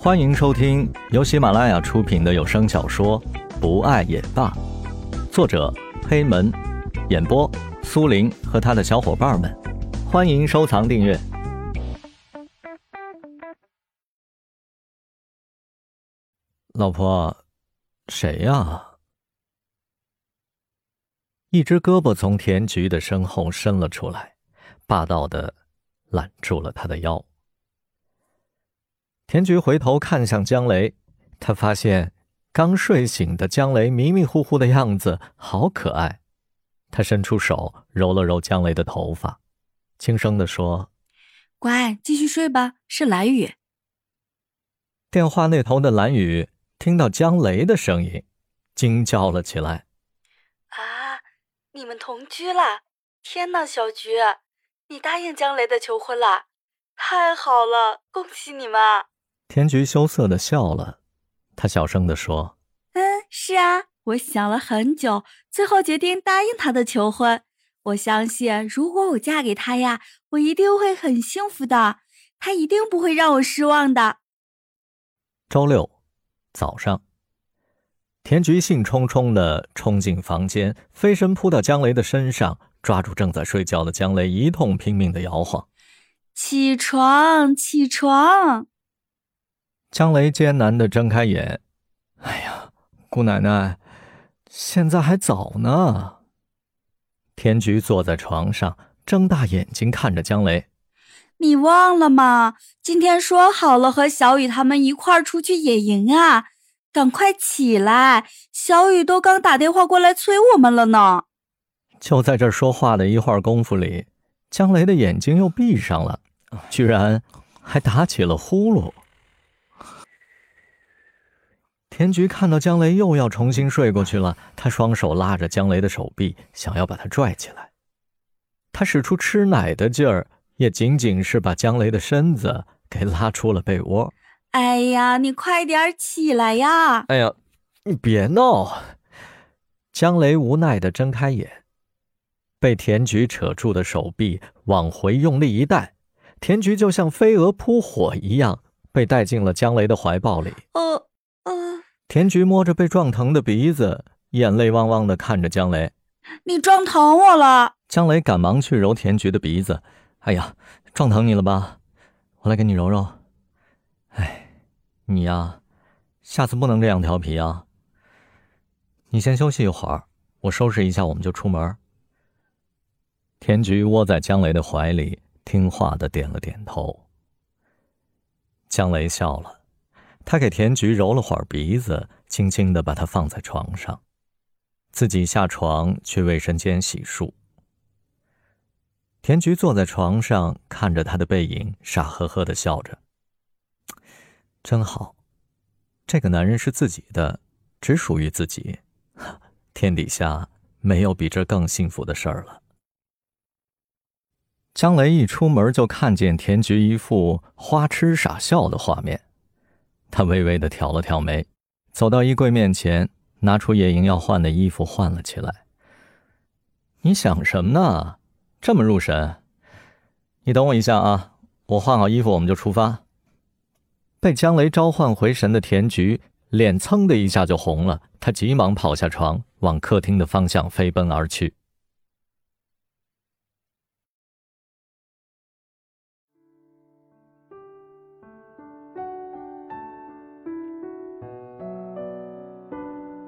欢迎收听由喜马拉雅出品的有声小说《不爱也罢》，作者黑门，演播苏林和他的小伙伴们。欢迎收藏订阅。老婆，谁呀？一只胳膊从田菊的身后伸了出来，霸道的揽住了他的腰。田菊回头看向江雷，他发现刚睡醒的江雷迷迷糊糊的样子好可爱。他伸出手揉了揉江雷的头发，轻声地说：“乖，继续睡吧。”是蓝雨。电话那头的蓝雨听到江雷的声音，惊叫了起来：“啊，你们同居了！天哪，小菊，你答应江雷的求婚了？太好了，恭喜你们！”田菊羞涩的笑了，她小声的说：“嗯，是啊，我想了很久，最后决定答应他的求婚。我相信，如果我嫁给他呀，我一定会很幸福的，他一定不会让我失望的。”周六早上，田菊兴冲冲的冲进房间，飞身扑到江雷的身上，抓住正在睡觉的江雷，一通拼命的摇晃：“起床，起床！”江雷艰难的睁开眼，哎呀，姑奶奶，现在还早呢。田菊坐在床上，睁大眼睛看着江雷：“你忘了吗？今天说好了和小雨他们一块儿出去野营啊！赶快起来，小雨都刚打电话过来催我们了呢。”就在这说话的一会儿功夫里，江雷的眼睛又闭上了，居然还打起了呼噜。田菊看到江雷又要重新睡过去了，他双手拉着江雷的手臂，想要把他拽起来。他使出吃奶的劲儿，也仅仅是把江雷的身子给拉出了被窝。哎呀，你快点起来呀！哎呀，你别闹！江雷无奈的睁开眼，被田菊扯住的手臂往回用力一带，田菊就像飞蛾扑火一样被带进了江雷的怀抱里。呃。呃，田菊摸着被撞疼的鼻子，眼泪汪汪的看着江雷：“你撞疼我了。”江雷赶忙去揉田菊的鼻子：“哎呀，撞疼你了吧？我来给你揉揉。哎，你呀，下次不能这样调皮啊。你先休息一会儿，我收拾一下，我们就出门。”田菊窝在江雷的怀里，听话的点了点头。江雷笑了。他给田菊揉了会儿鼻子，轻轻的把她放在床上，自己下床去卫生间洗漱。田菊坐在床上，看着他的背影，傻呵呵的笑着。真好，这个男人是自己的，只属于自己，天底下没有比这更幸福的事儿了。江雷一出门就看见田菊一副花痴傻笑的画面。他微微的挑了挑眉，走到衣柜面前，拿出野营要换的衣服换了起来。你想什么呢？这么入神？你等我一下啊，我换好衣服我们就出发。被江雷召唤回神的田菊脸噌的一下就红了，他急忙跑下床，往客厅的方向飞奔而去。